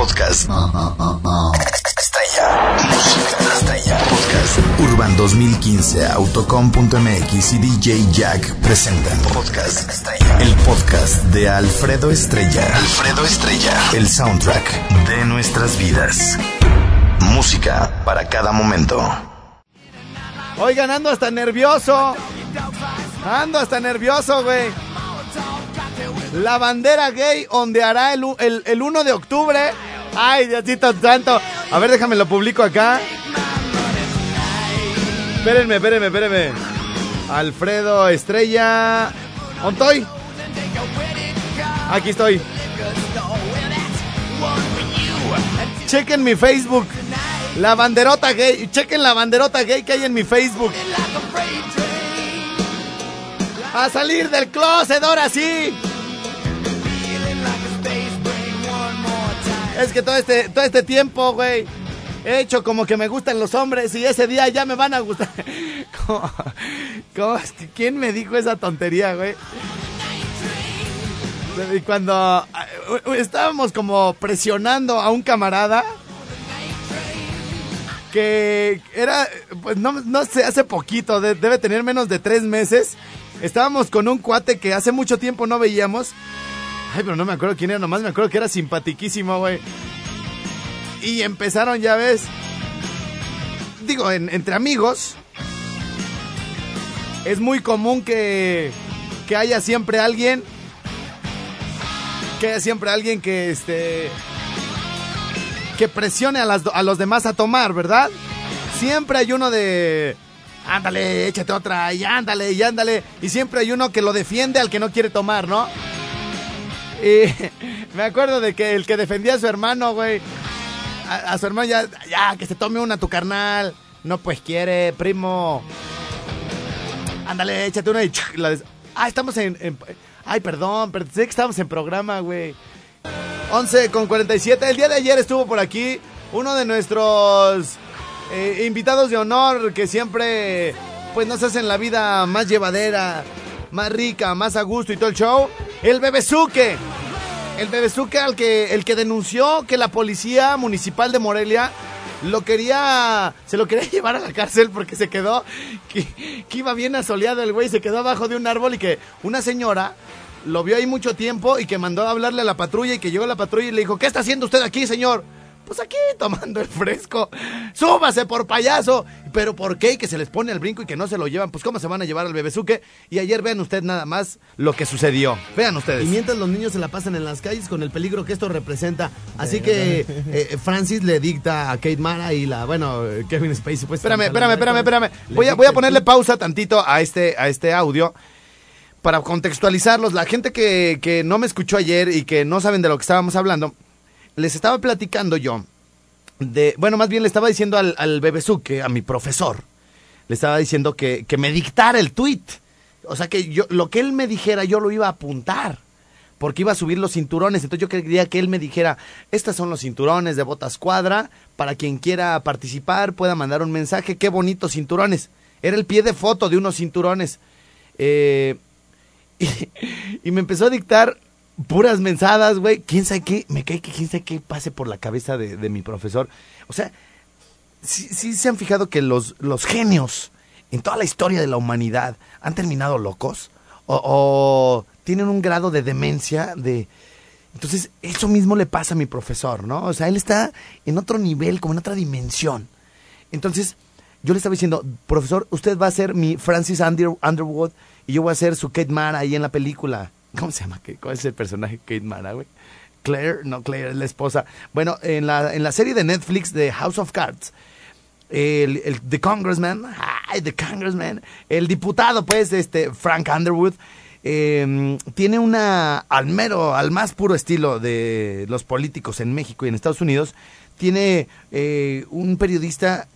Podcast. Estrella. Música estrella. Podcast. Urban 2015, Autocom.mx y DJ Jack presentan. Podcast Estrella. El podcast de Alfredo Estrella. Alfredo Estrella. El soundtrack de nuestras vidas. Música para cada momento. Oigan, ando hasta nervioso. Ando hasta nervioso, güey. La bandera gay ondeará el, el, el 1 de octubre. Ay, Diosito santo. A ver, déjame lo publico acá. Espérenme, espérenme, espérenme. Alfredo Estrella. ¿Dónde estoy? Aquí estoy. Chequen mi Facebook. La banderota gay. Chequen la banderota gay que hay en mi Facebook. A salir del closet, ahora sí. Es que todo este, todo este tiempo, güey, he hecho como que me gustan los hombres y ese día ya me van a gustar. ¿Cómo- ¿Quién me dijo esa tontería, güey? Y cuando eh, estábamos como presionando a un camarada que era, pues no, no sé, hace poquito, de- debe tener menos de tres meses. Estábamos con un cuate que hace mucho tiempo no veíamos. Ay, pero no me acuerdo quién era, nomás me acuerdo que era simpatiquísimo, güey. Y empezaron, ya ves. Digo, en- entre amigos. Es muy común que, que haya siempre alguien. Que haya siempre alguien que este. Que presione a, las, a los demás a tomar, ¿verdad? Siempre hay uno de. Ándale, échate otra, y ándale, y ándale. Y siempre hay uno que lo defiende al que no quiere tomar, ¿no? Y me acuerdo de que el que defendía a su hermano, güey. A, su hermano ya, ya, que se tome una tu carnal. No, pues quiere, primo. Ándale, échate una y la Ah, estamos en, Ay, perdón, pero sé que estamos en programa, güey. 11 con 47. El día de ayer estuvo por aquí uno de nuestros eh, invitados de honor que siempre pues nos hacen la vida más llevadera, más rica, más a gusto y todo el show. El Bebezuque. El Bebezuque al que, el que denunció que la policía municipal de Morelia lo quería, se lo quería llevar a la cárcel porque se quedó, que, que iba bien asoleado el güey, se quedó abajo de un árbol y que una señora lo vio ahí mucho tiempo y que mandó a hablarle a la patrulla y que llegó la patrulla y le dijo, ¿qué está haciendo usted aquí, señor? Pues aquí tomando el fresco. Súbase por payaso. Pero ¿por qué? Y que se les pone al brinco y que no se lo llevan. Pues ¿cómo se van a llevar al bebezuque? Y ayer vean ustedes nada más lo que sucedió. Vean ustedes. Y mientras los niños se la pasan en las calles con el peligro que esto representa. Así que eh, Francis le dicta a Kate Mara y la, bueno, eh, Kevin Spacey. Pues, Espérame, espérame, espérame, espérame. Voy a, voy a ponerle pausa tantito a este, a este audio para contextualizarlos. La gente que, que no me escuchó ayer y que no saben de lo que estábamos hablando, les estaba platicando yo de, bueno, más bien le estaba diciendo al, al bebezuque, a mi profesor, le estaba diciendo que, me dictara el tweet. O sea, que yo, lo que él me dijera yo lo iba a apuntar. Porque iba a subir los cinturones. Entonces yo quería que él me dijera, estos son los cinturones de botas cuadra. Para quien quiera participar pueda mandar un mensaje. Qué bonitos cinturones. Era el pie de foto de unos cinturones. Eh, y me empezó a dictar puras mensadas, güey. ¿Quién sabe qué? Me cae que quién sabe qué pase por la cabeza de, de mi profesor. O sea, sí, sí se han fijado que los, los genios en toda la historia de la humanidad han terminado locos o, o tienen un grado de demencia de... Entonces, eso mismo le pasa a mi profesor, ¿no? O sea, él está en otro nivel, como en otra dimensión. Entonces, yo le estaba diciendo, profesor, usted va a ser mi Francis Under- Underwood y yo voy a ser su Kate Mara ahí en la película. ¿Cómo se llama? ¿Qué- ¿Cuál es el personaje Kate Mara, güey? Claire, no, Claire es la esposa. Bueno, en la, en la serie de Netflix de House of Cards, el, el The Congressman, ay, The Congressman, el diputado, pues, este, Frank Underwood, eh, tiene una, al mero, al más puro estilo de los políticos en México y en Estados Unidos, tiene eh, un periodista,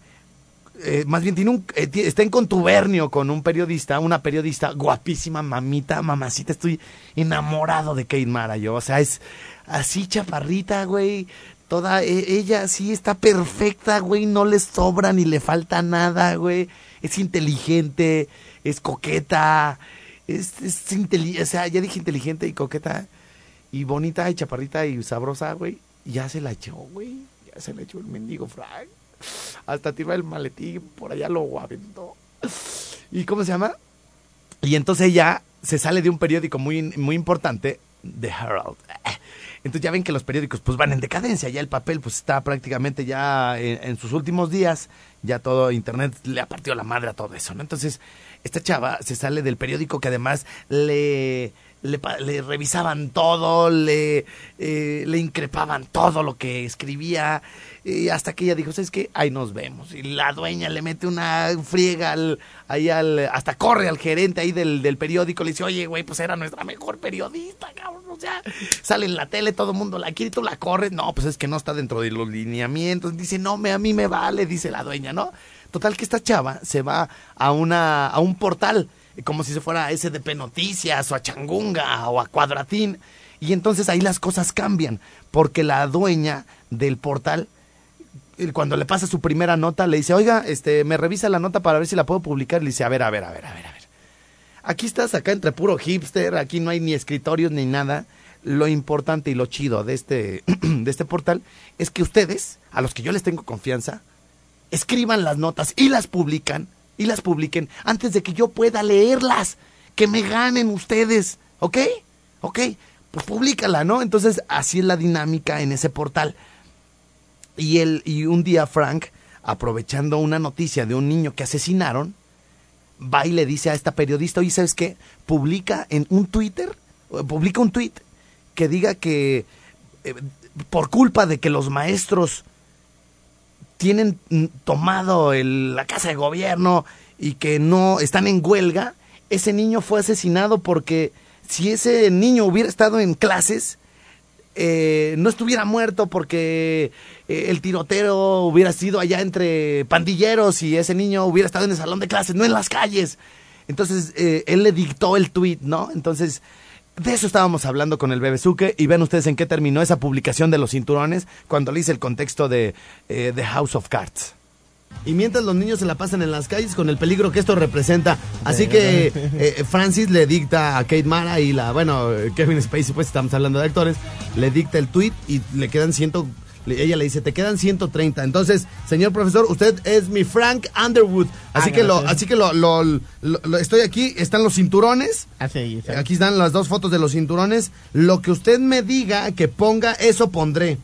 eh, más bien tiene un, eh, está en contubernio con un periodista, una periodista guapísima, mamita, mamacita, estoy enamorado de Kate Mara, yo, o sea, es así chaparrita, güey, toda, e- ella sí está perfecta, güey, no le sobra ni le falta nada, güey, es inteligente, es coqueta, es, es inteli- o sea, ya dije inteligente y coqueta, y bonita y chaparrita y sabrosa, güey, ya se la echó, güey, ya se la echó el mendigo Frank, hasta tira el maletín, por allá lo aventó, ¿y cómo se llama? Y entonces ella se sale de un periódico muy, muy importante, The Herald. Entonces ya ven que los periódicos pues van en decadencia, ya el papel pues está prácticamente ya en, sus últimos días, ya todo internet le ha partido la madre a todo eso. Entonces esta chava se sale del periódico que además le, le, le revisaban todo, le, eh, le increpaban todo lo que escribía, y hasta que ella dijo, ¿sabes qué? Ahí nos vemos. Y la dueña le mete una friega al, ahí al, hasta corre al gerente ahí del, periódico, le dice, oye, güey, pues era nuestra mejor periodista, cabrón, o sea, sale en la tele, todo el mundo la quiere tú la corres, no, pues es que no está dentro de los lineamientos, dice, no, me, a mí me vale, dice la dueña, ¿no? Total que esta chava se va a, una, a un portal, como si se fuera a SDP Noticias o a Changunga o a Cuadratín, y entonces ahí las cosas cambian, porque la dueña del portal él cuando le pasa su primera nota, le dice, oiga, este, me revisa la nota para ver si la puedo publicar. Le dice, a ver, a ver, a ver, a ver, a ver. Aquí estás acá entre puro hipster, aquí no hay ni escritorios ni nada. Lo importante y lo chido de este, de este portal es que ustedes, a los que yo les tengo confianza, escriban las notas y las publican, y las publiquen antes de que yo pueda leerlas. Que me ganen ustedes, ¿ok? ¿Ok? Pues públicala, ¿no? Entonces, así es la dinámica en ese portal. Y, él, y un día Frank, aprovechando una noticia de un niño que asesinaron, va y le dice a esta periodista, oye, ¿sabes qué? Publica en un Twitter, eh, publica un tweet que diga que eh, por culpa de que los maestros tienen tomado el- la casa de gobierno y que no están en huelga, ese niño fue asesinado porque si ese niño hubiera estado en clases, eh, no estuviera muerto porque eh, el tiroteo hubiera sido allá entre pandilleros y ese niño hubiera estado en el salón de clases, no en las calles. Entonces, eh, él le dictó el tweet, ¿no? Entonces, de eso estábamos hablando con el Bebesuke y ven ustedes en qué terminó esa publicación de los cinturones cuando le hice el contexto de eh, The House of Cards. Y mientras los niños se la pasan en las calles con el peligro que esto representa. Así que eh, Francis le dicta a Kate Mara y la, bueno, eh, Kevin Spacey, pues estamos hablando de actores, le dicta el tweet y le quedan ciento, ella le dice, te quedan 130. Entonces, señor profesor, usted es mi Frank Underwood. Así Ah, que lo, así que lo, lo- lo- lo- estoy aquí, están los cinturones. Así, ahí, Aquí están las dos fotos de los cinturones. Lo que usted me diga que ponga, eso pondré.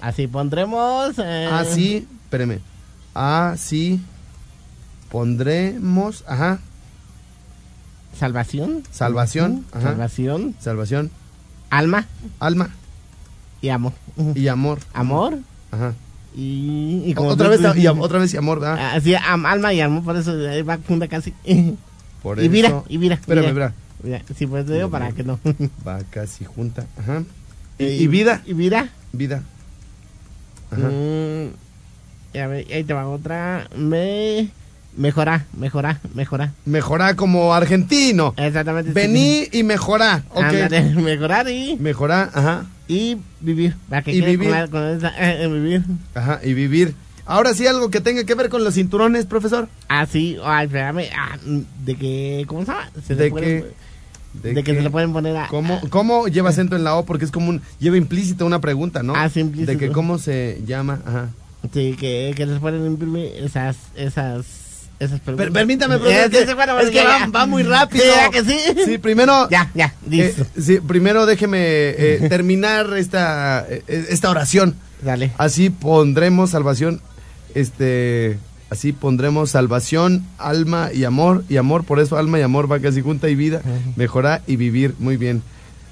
así pondremos. eh, Así, espéreme. Así pondremos, ajá, Salvación. salvación, ajá, Salvación. salvación, Alma alma y amor. y amor. Amor Ajá. y. y como Otra vez y otra vez y amor, ¿verdad? Así, am- alma y amor, por eso va junta casi. Por y mira, eso- y mira. Espérame, mira. espera. Mira, sí, pues te digo para que no. Va casi junta, ajá. Y, y vida, Y vida. vida. Ajá. Mm, y a ver, ahí te va otra. Me. Mejorá, mejorá, mejorá. Mejorá como argentino. Exactamente. sí. Vení y mejorá, ok. Ándale, mejorar y, Mejorá, ajá, y vivir. Para que Y vivir. Con esa, eh, eh, vivir. ajá, y vivir. Ahora sí, algo que tenga que ver con los cinturones, profesor. Ah, sí, ay, espérame. Ah, de que. ¿Cómo se llama? Se le De pueden- que- de, que se le pueden poner a. ¿Cómo, ¿Cómo lleva acento en la O? Porque es como un... Lleva implícita una pregunta, ¿no? Ah, sí, implícito. De que cómo se llama, ajá. Sí, que, que les pueden imprimir esas. esas esas preguntas. Per- permítame, profesor, es que, es va, muy rápido. Sí, ¿verdad que sí? Sí, primero... Ya, ya, eh, sí, primero déjeme eh, terminar esta, eh, esta oración. Dale. Así pondremos salvación, este... Así pondremos salvación, alma y amor. Y amor, por eso alma y amor va casi junta y vida. Mejorar y vivir. Muy bien.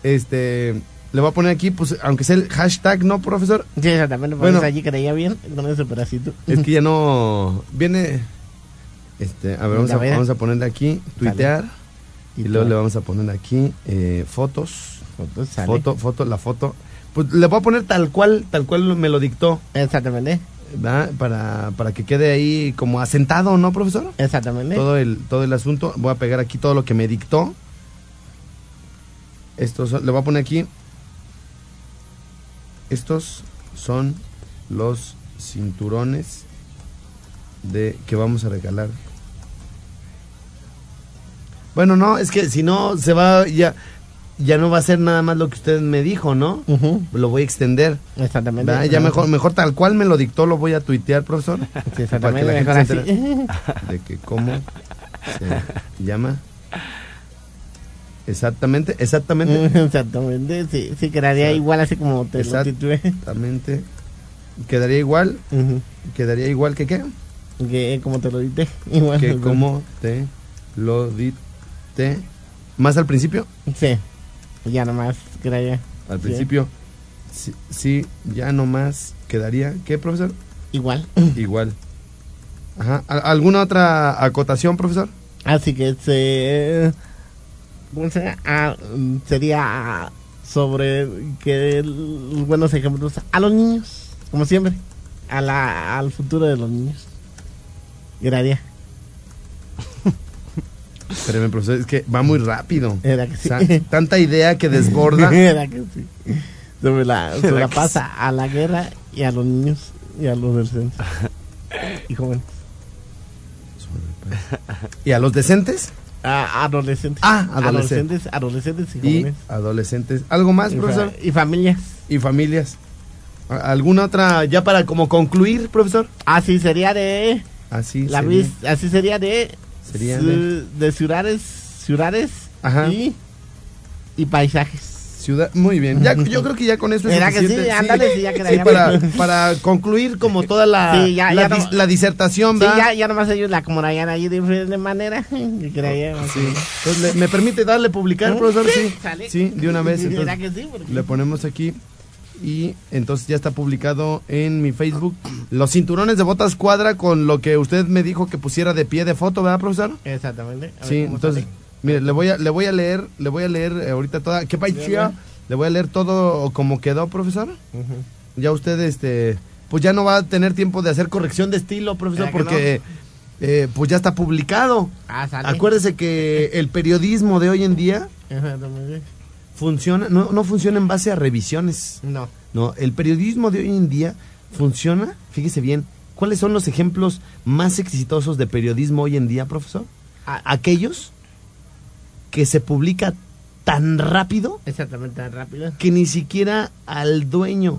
Este... Le voy a poner aquí, pues, aunque sea el hashtag, ¿no, profesor? Sí, exactamente. Por Bueno. allí creía bien con ese pedacito. Es que ya no viene. Este, a ver, vamos a, vamos a ponerle aquí, tuitear. Y luego le vamos a poner aquí eh, fotos. Fotos, sale. Foto, foto, la foto. Pues le voy a poner tal cual, tal cual me lo dictó, Exactamente. ¿verdad? Para, para que quede ahí como asentado, ¿no, profesor? Exactamente. Todo el, todo el asunto. Voy a pegar aquí todo lo que me dictó. Estos son- le voy a poner aquí. Estos son los cinturones de que vamos a regalar. Bueno, no, es que si no se va ya ya no va a ser nada más lo que usted me dijo, ¿no? Lo voy a extender. Exactamente. ¿verdad? Ya mejor mejor tal cual me lo dictó lo voy a tuitear, profesor. Sí, Para que la exactamente. Gente se de que cómo se llama. Exactamente, exactamente, Exactamente. Sí, sí, quedaría igual así como te lo titulé. exactamente. Quedaría igual, quedaría igual que qué? Que como te lo dije. Igual. Que como te lo dite. Más al principio, Sí. Ya nomás quedaría. al Sí. principio. Sí, sí, ya nomás quedaría, ¿qué, profesor? Igual. Igual. Ajá. ¿Al- ¿Alguna otra acotación, profesor? Así que se. Ah, sería sobre que los buenos ejemplos a los niños, como siempre, a la, al futuro de los niños. Gracias. Espérame, profesor, es que va muy rápido. Era que sí. O sea, tanta idea que desborda. Era que sí. Sobre la, pasa a la guerra y a los niños y a los adolescentes. y jóvenes. ¿Y a los decentes? A adolescentes. Ah, adolescentes. Adolescentes, adolescentes y Y jóvenes. adolescentes. ¿Algo más, Y fa- profesor? y familias. Y familias. ¿A- ¿Alguna otra, ya para como concluir, profesor? Así sería de. Así La sería. así sería de Sería ci- de ciudades ciudades Ajá. y y paisajes Ciudad, muy bien. Ya, yo creo que ya con eso es ¿Verdad que suficiente. sí? Ándale, sí, ya Sí, para, para concluir como toda la, Sí, ya- la, ya no- la disertación, sí, ¿verdad? ya, ya nomás ellos la acomodarían ahí de diferente manera Sí. Entonces, ¿le- ¿me permite darle publicar, profesor? Sí. Sí, de una vez. ¿Verdad Entonces, que sí? Porque- le ponemos aquí y entonces ya está publicado en mi Facebook los cinturones de botas cuadra con lo que usted me dijo que pusiera de pie de foto, ¿verdad, profesor? exactamente A ver Sí, entonces, sale. mire, le voy a le voy a leer, le voy a leer eh, ahorita toda, ¿qué paisía? Le voy a leer todo como quedó, profesor. Ya usted este pues ya no va a tener tiempo de hacer corrección de estilo, profesor, ¿Verdad que porque eh, pues ya está publicado. ah sale Acuérdese que el periodismo de hoy en día Exactamente. Funciona, no, no funciona en base a revisiones. no No, el periodismo de hoy en día funciona, fíjese bien, ¿cuáles son los ejemplos más exitosos de periodismo hoy en día, profesor? Ah. Aquellos que se publica tan rápido exactamente tan rápido que ni siquiera al dueño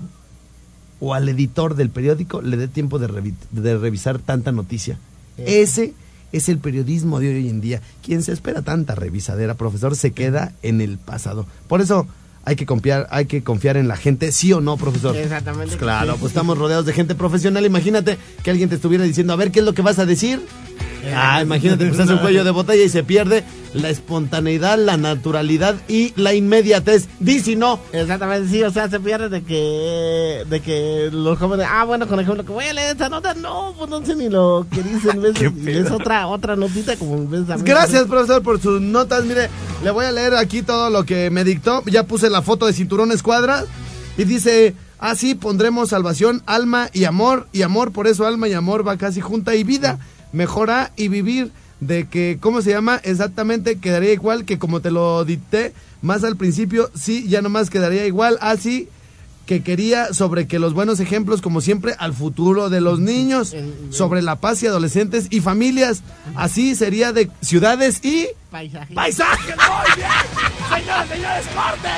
o al editor del periódico le dé tiempo de, revi- de revisar tanta noticia. Ese es el periodismo de hoy en día. Quien se espera tanta revisadera, profesor, se queda en el pasado. Por eso hay que confiar, hay que confiar en la gente, sí o no, profesor. exactamente Pues claro, pues estamos rodeados de gente profesional. Imagínate que alguien te estuviera diciendo, a ver, ¿qué es lo que vas a decir? Ah, imagínate, pues hace un cuello de botella y se pierde la espontaneidad, la naturalidad y la inmediatez. Di si no. Exactamente, sí, o sea, se pierde de que, de que los jóvenes, ah, bueno, con ejemplo, que voy a leer esta nota, no, pues no sé ni lo que dice, en vez de, es otra, otra notita como en vez de... Gracias, profesor, por sus notas. Mire, le voy a leer aquí todo lo que me dictó. Ya puse la foto de cinturón escuadra y dice, así pondremos salvación, alma y amor. Y amor, por eso alma y amor va casi junta y vida. Mejorar y vivir de que, ¿cómo se llama? Exactamente, quedaría igual que como te lo dicté más al principio. Sí, ya nomás quedaría igual. Así que quería sobre que los buenos ejemplos, como siempre, al futuro de los niños, sobre la paz y adolescentes y familias. Así sería de ciudades y Paisaje. paisajes. Muy bien. Señores, señores, corte.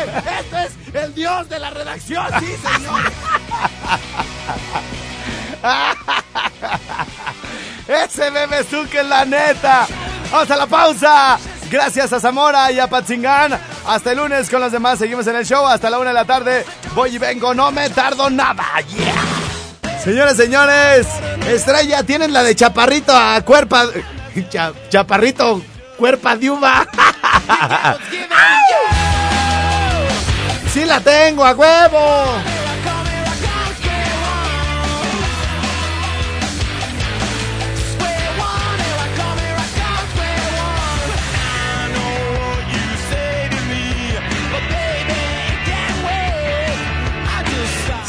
Este es el dios de la redacción. Sí, señor. Ese bebé que es la neta. Vamos a la pausa. Gracias a Zamora y a Patzingán. Hasta el lunes con los demás. Seguimos en el show. Hasta la una de la tarde. Voy y vengo. No me tardo nada. Yeah. Señores, señores. Estrella, tienen la de chaparrito a cuerpa. Cha- chaparrito, cuerpa de uva. Sí la tengo, a huevo.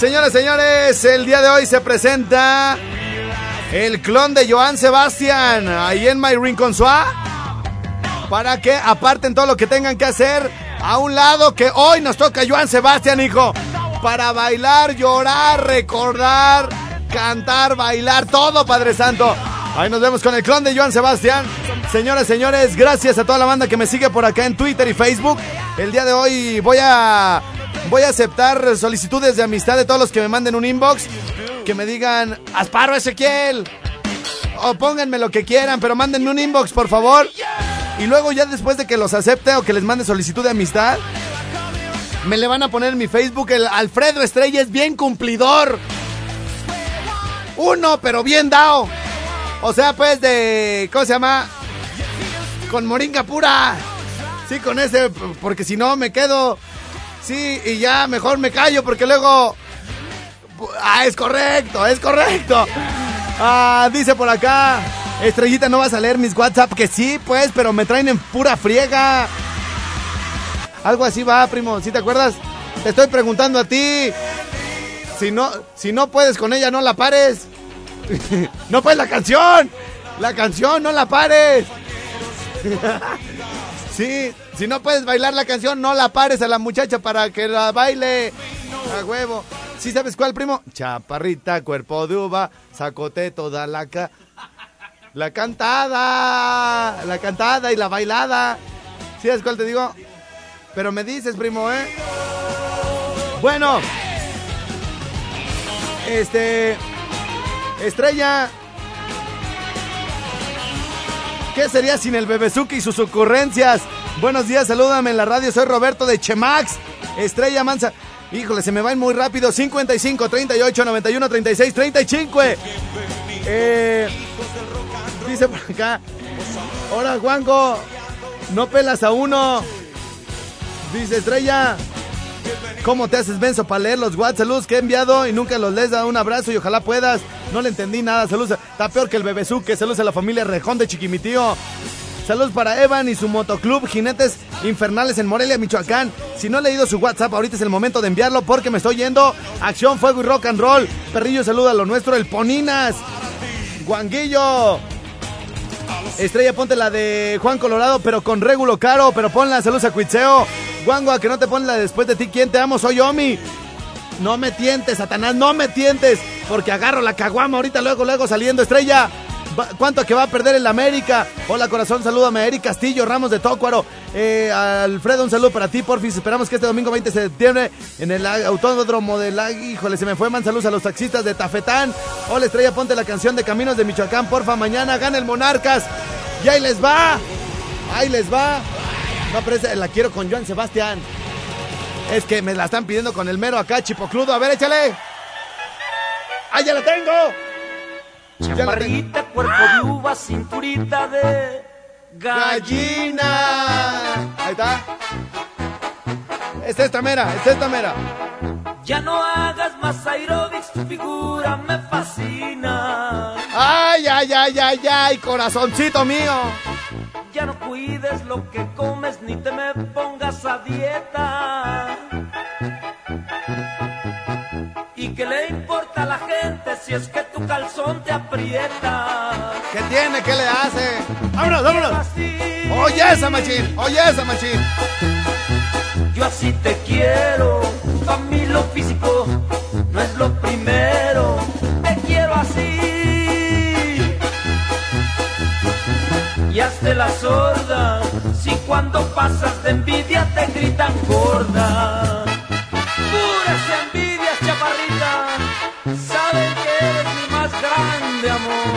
Señoras, señores, el día de hoy se presenta el clon de Joan Sebastián ahí en My Rincon Para que aparten todo lo que tengan que hacer a un lado que hoy nos toca Joan Sebastián, hijo. Para bailar, llorar, recordar, cantar, bailar, todo, Padre Santo. Ahí nos vemos con el clon de Joan Sebastián. Señores, señores, gracias a toda la banda que me sigue por acá en Twitter y Facebook. El día de hoy voy a voy a aceptar solicitudes de amistad de todos los que me manden un inbox, que me digan Asparo Ezequiel o pónganme lo que quieran, pero mándenme un inbox, por favor. Y luego ya después de que los acepte o que les mande solicitud de amistad, me le van a poner en mi Facebook el Alfredo Estrella es bien cumplidor. Uno, pero bien dado. O sea, pues de. ¿Cómo se llama? Con moringa pura. Sí, con ese, porque si no me quedo. Sí, y ya mejor me callo porque luego. Ah, es correcto, es correcto. Ah, dice por acá. Estrellita, ¿no vas a leer mis WhatsApp? Que sí, pues, pero me traen en pura friega. Algo así va, primo, ¿sí te acuerdas? Te estoy preguntando a ti. Si no, si no puedes con ella, no la pares. no pues la canción. La canción, no la pares. sí, si no puedes bailar la canción, no la pares a la muchacha para que la baile. A huevo. ¿Sí sabes cuál, primo? Chaparrita, cuerpo de uva, sacote toda la ca... La cantada. La cantada y la bailada. ¿Sí sabes cuál te digo? Pero me dices, primo, ¿eh? Bueno. Este... Estrella. ¿Qué sería sin el Bebezuki y sus ocurrencias? Buenos días, salúdame en la radio. Soy Roberto de Chemax. Estrella Mansa. Híjole, se me va muy rápido. 55, 38, 91, 36, 35. Eh, dice por acá. Hola, Juanco. No pelas a uno. Dice Estrella. ¿Cómo te haces menso para leer los WhatsApp? Saludos que he enviado y nunca los les da un abrazo y ojalá puedas. No le entendí nada. Saludos. Está peor que el bebezuque. Saludos a la familia Rejón de Chiquimitío. Saludos para Evan y su motoclub Jinetes Infernales en Morelia, Michoacán. Si no he leído su WhatsApp, ahorita es el momento de enviarlo porque me estoy yendo. Acción, fuego y rock and roll. Perrillo, saluda a lo nuestro, el Poninas. Guanguillo. Estrella, ponte la de Juan Colorado, pero con régulo caro. Pero ponla, saludos a Cuitseo. Guango, a que no te pones la después de ti. ¿Quién te amo? Soy Omi. No me tientes, Satanás, no me tientes. Porque agarro la caguama ahorita, luego, luego saliendo. Estrella, ¿cuánto que va a perder el América? Hola, corazón, salúdame a Eric Castillo, Ramos de Tócuaro. Eh, Alfredo, un saludo para ti, porfis. Esperamos que este domingo 20 de septiembre en el autódromo del Híjole, se me fue, man. Saludos a los taxistas de Tafetán. Hola, Estrella, ponte la canción de Caminos de Michoacán, porfa. Mañana gana el Monarcas. Y ahí les va. Ahí les va. No, pero esa la quiero con Joan Sebastián. Es que me la están pidiendo con el mero acá, chipocludo. A ver, échale. ¡Ah, ya la tengo! Chaparrita, cuerpo de uva, cinturita de gallina. Ahí está. Es esta mera, es esta mera. Ya no hagas más aerobics, tu figura me fascina. Ay, ay, ay, ay, ay, corazoncito mío. Ya no cuides lo que comes ni te me pongas a dieta. ¿Y qué le importa a la gente si es que tu calzón te aprieta? ¿Qué tiene? ¿Qué le hace? ¡Vámonos, vámonos! ¡Oye esa machín! ¡Oye esa machín! Yo así te quiero, pa' mí lo físico no es lo primero. Te quiero así. Y hazte la sorda, si cuando pasas de envidia te gritan gorda. Puras envidias, chaparrita, saben que eres mi más grande amor.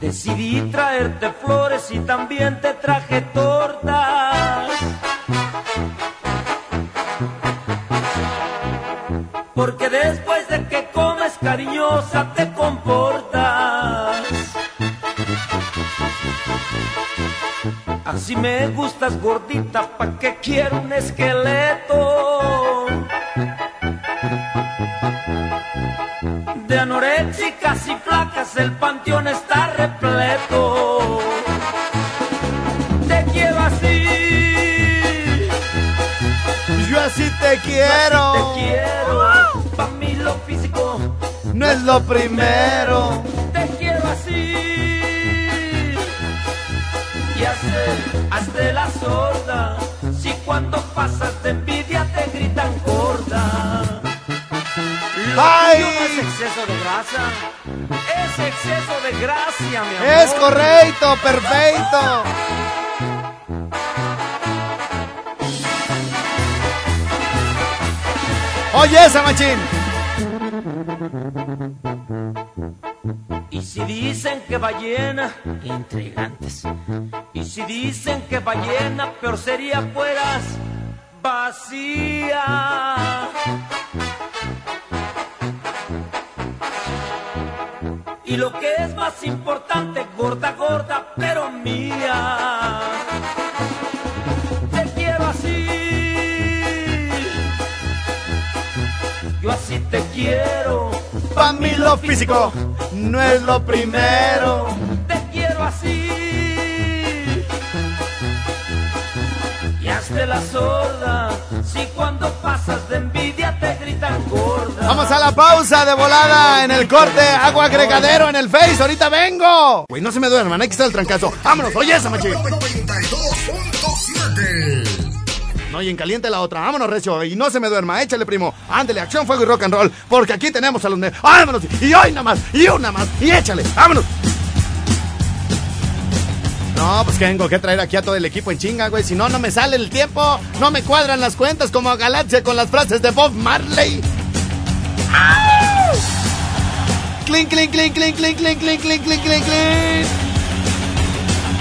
Decidí traerte flores y también te traje tortas. Me gustas gordita, ¿pa' qué quiero un esqueleto? de anoréxicas y flacas, el panteón está repleto. Te quiero así. Yo así te quiero. Te quiero. Pa' mí lo físico no es lo primero. Y hazte, hazte la sorda. Si cuando pasas de envidia te gritan gorda. Lo ¡Ay! tuyo no es exceso de grasa. Es exceso de gracia, mi amor. Es correcto, perfecto. Oye, esa machín. Y si dicen que ballena, intrigantes. Y si dicen que ballena, peor sería fueras vacía. Y lo que es más importante, gorda, gorda, pero mía. Te quiero así. Yo así te quiero. Pa' mí lo físico no es lo primero. Te quiero así. Y hazte la sorda. Si cuando pasas de envidia te gritan gorda. Vamos a la pausa de volada en el corte agua agregadero en el Face. Ahorita vengo. Güey, no se me duerman, hay que estar el trancazo. Vámonos, oye esa machín. 92.7. No, y en caliente la otra. Vámonos, Recio. Y no se me duerma. Échale, primo. Ándele, acción, fuego y rock and roll. Porque aquí tenemos a los... ne- ¡Vámonos! Y hoy nada más. Y una más. Y échale. ¡Vámonos! No, pues que tengo que traer aquí a todo el equipo en chinga, güey. Si no, no me sale el tiempo. No me cuadran las cuentas como a Galaxia con las frases de Bob Marley. Clink, clink, clink, clink, clink, clink, clink, clink, clink, clink, clink.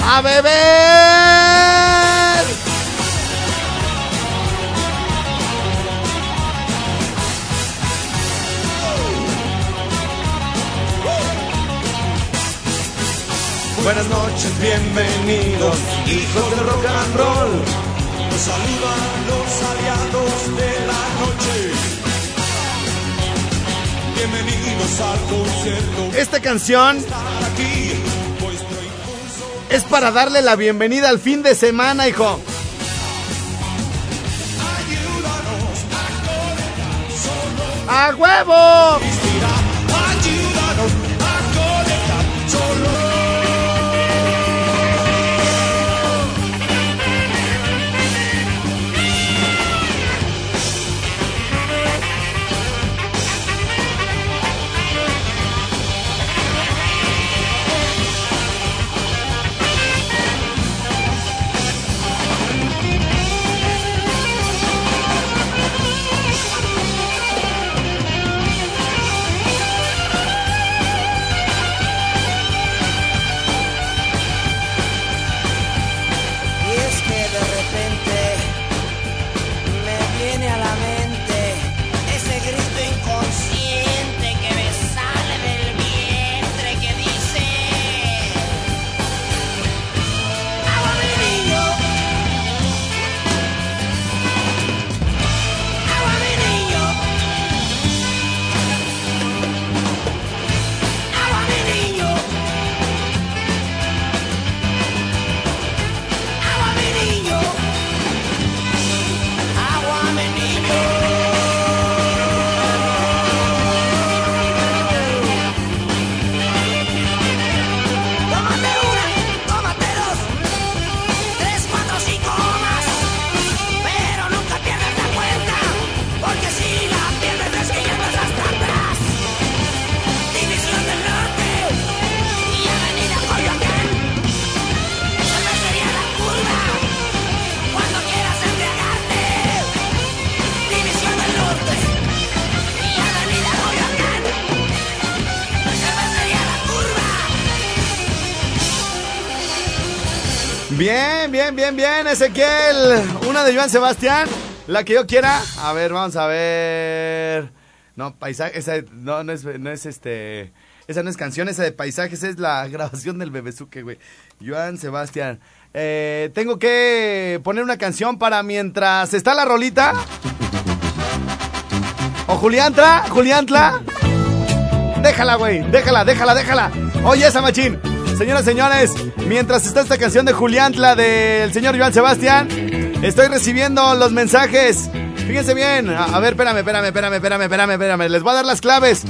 ¡A beber! Buenas noches, bienvenidos, hijos del rock and roll. Nos saludan los aliados de la noche. Bienvenidos al concierto. Esta canción aquí, es para darle la bienvenida al fin de semana, hijo. ¡A huevo! Ezequiel. Una de Joan Sebastián. La que yo quiera. A ver, vamos a ver. No, paisaje. Esa no, es, no es este. Esa no es canción, esa de paisajes es la grabación del Bebezuque, güey. Joan Sebastián. Eh, tengo que poner una canción para mientras está la rolita. O Juliantla, Juliantla. déjala, güey. Déjala, déjala, déjala. Oye, esa machín. Señoras, señores, mientras está esta canción de Julián, la del señor Joan Sebastián, estoy recibiendo los mensajes. Fíjense bien. A, ver, espérame, espérame, espérame, espérame, espérame, espérame. Les voy a dar las claves.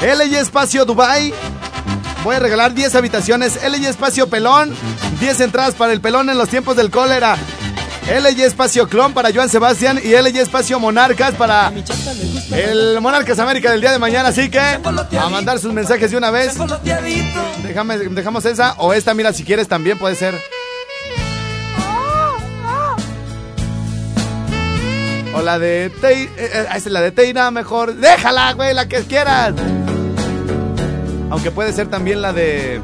LG Espacio Dubai. Voy a regalar 10 habitaciones. LG Espacio Pelón. 10 entradas para el pelón en los tiempos del cólera. LG Espacio Clon para Joan Sebastián y LG Espacio Monarcas para el Monarcas América del día de mañana. Así que a mandar sus mensajes de una vez. Déjame, dejamos esa o esta, mira, si quieres también puede ser. O la de Tei, eh, eh, esa es la de Teina, mejor. Déjala, güey, la que quieras. Aunque puede ser también la de.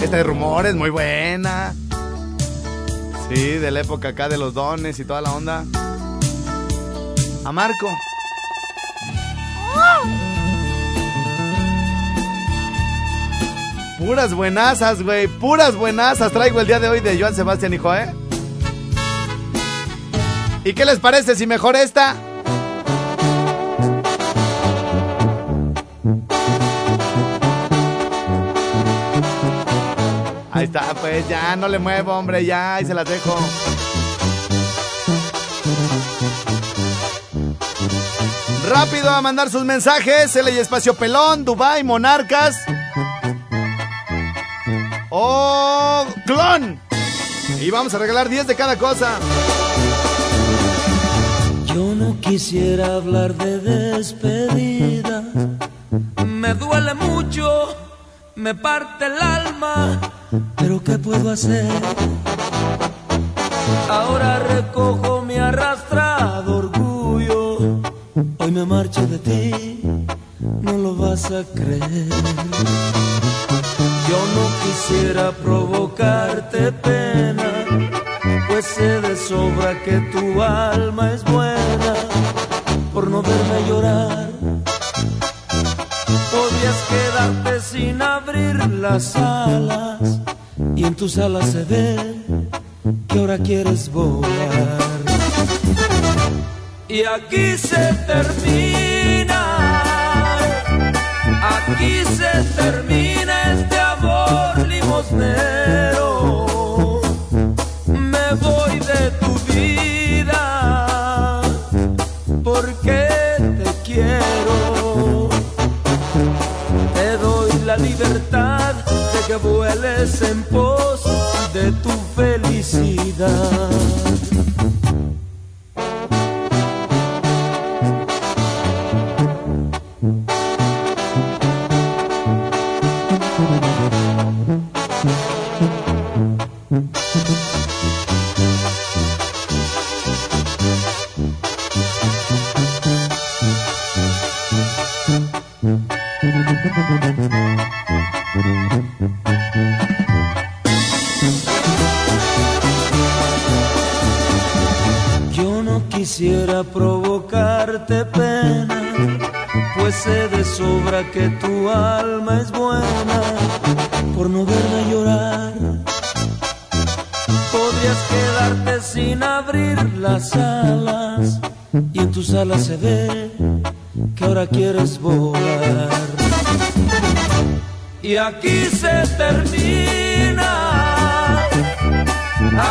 Esta de rumores, muy buena. Sí, de la época acá de los dones y toda la onda. A Marco. Puras buenazas, güey. Puras buenazas traigo el día de hoy de Joan Sebastián, hijo, ¿eh? ¿Y qué les parece si mejor esta? Ahí está, pues ya, no le muevo, hombre, ya, ahí se las dejo. Rápido a mandar sus mensajes. LG Espacio Pelón, Dubai, Monarcas. ¡Oh! ¡Clon! Y vamos a regalar 10 de cada cosa. Yo no quisiera hablar de despedida. Me duele mucho, me parte el alma, pero ¿qué puedo hacer? Ahora recojo mi arrastrado orgullo. Hoy me marcho de ti, no lo vas a creer. Yo no quisiera provocarte pena, pues sé de sobra que tu alma es buena por no verme llorar. Podías quedarte sin abrir las alas y en tus alas se ve que ahora quieres volar. Y aquí se termina, aquí se termina este amor limosnero. Me voy de tu vida porque te quiero. Te doy la libertad de que vueles en pos de tu felicidad. Que tu alma es buena por no verme llorar. Podrías quedarte sin abrir las alas y en tus alas se ve que ahora quieres volar. Y aquí se termina,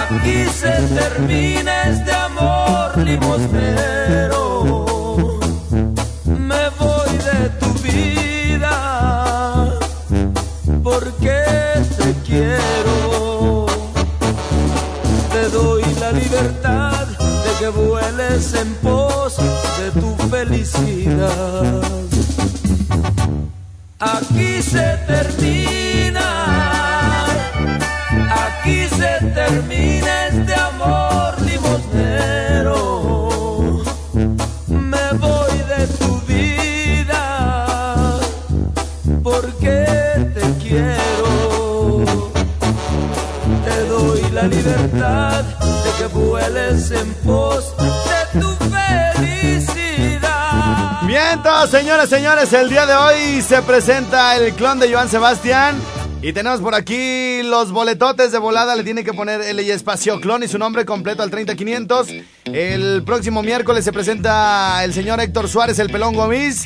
aquí se termina este amor limosnero. En pos de tu felicidad. Aquí se termina, Señores, señores, el día de hoy se presenta el clon de Joan Sebastián. Y tenemos por aquí los boletotes de volada. Le tiene que poner el espacio clon y su nombre completo al 30500. El próximo miércoles se presenta el señor Héctor Suárez, el pelón Gomis.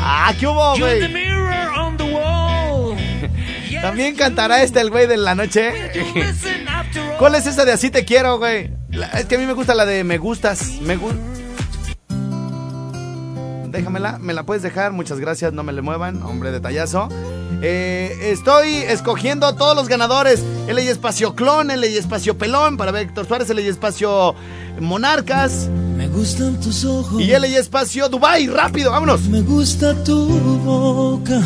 Ah, ¿qué hubo, güey? También cantará este el güey de la noche. ¿Cuál es esa de así te quiero, güey? Es que a mí me gusta la de me gustas. Me gu- Déjamela, me la puedes dejar. Muchas gracias, no me le muevan. Hombre, detallazo. Eh, estoy escogiendo a todos los ganadores. El y Espacio Clon, el y Espacio Pelón para Víctor Suárez, el y Espacio Monarcas Me gustan tus ojos. y el y Espacio Dubai. Rápido, vámonos. Me gusta tu boca.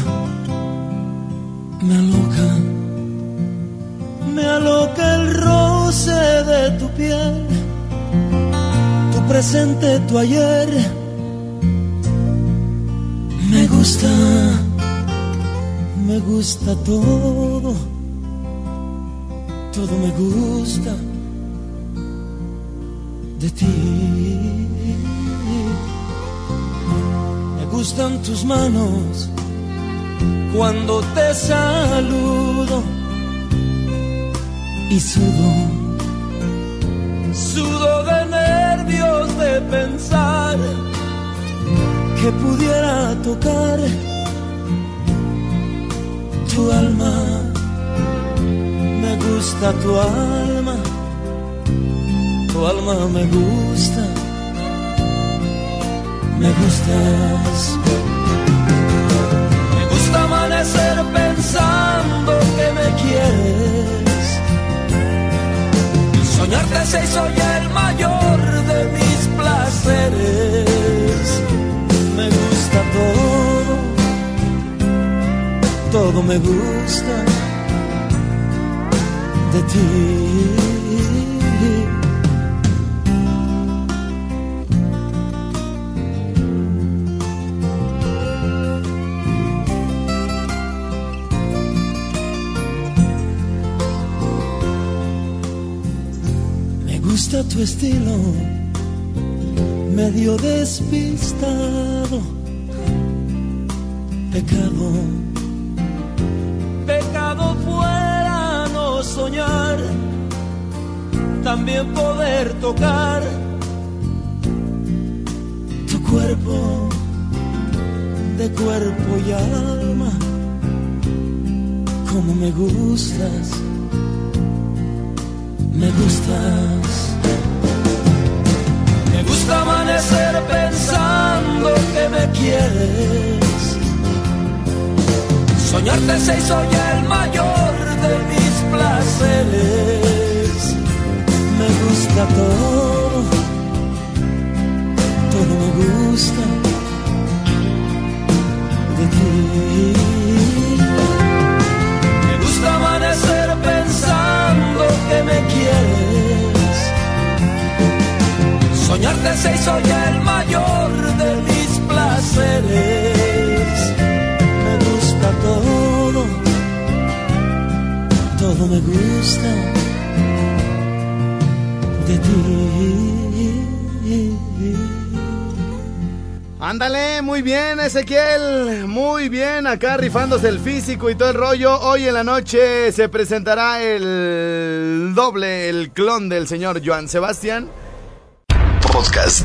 Me aloca. Me aloca el roce de tu piel. Tu presente, tu ayer. Me gusta. Me gusta todo. Todo me gusta de ti. Me gustan tus manos cuando te saludo y sudo, sudo de nervios de pensar que pudiera tocar tu alma. Me gusta tu alma, tu alma me gusta, me gustas. Me gusta amanecer pensando que me quieres. Soñarte se ya el mayor me gusta de ti. Gusta tu estilo, medio despistado. Pecado soñar, también poder tocar tu cuerpo, de cuerpo y alma, como me gustas me gustas. Me gusta amanecer pensando que me quieres. Soñarte se hizo el mayor de mis placeres. Me gusta todo, todo me gusta de ti. Me gusta amanecer pensando que me quieres. Soñarte se hizo el mayor de mis placeres. Gusta de ti. Ándale, muy bien, Ezequiel. Muy bien, acá rifándose el físico y todo el rollo. Hoy en la noche se presentará el doble, el clon del señor Joan Sebastián. Podcast.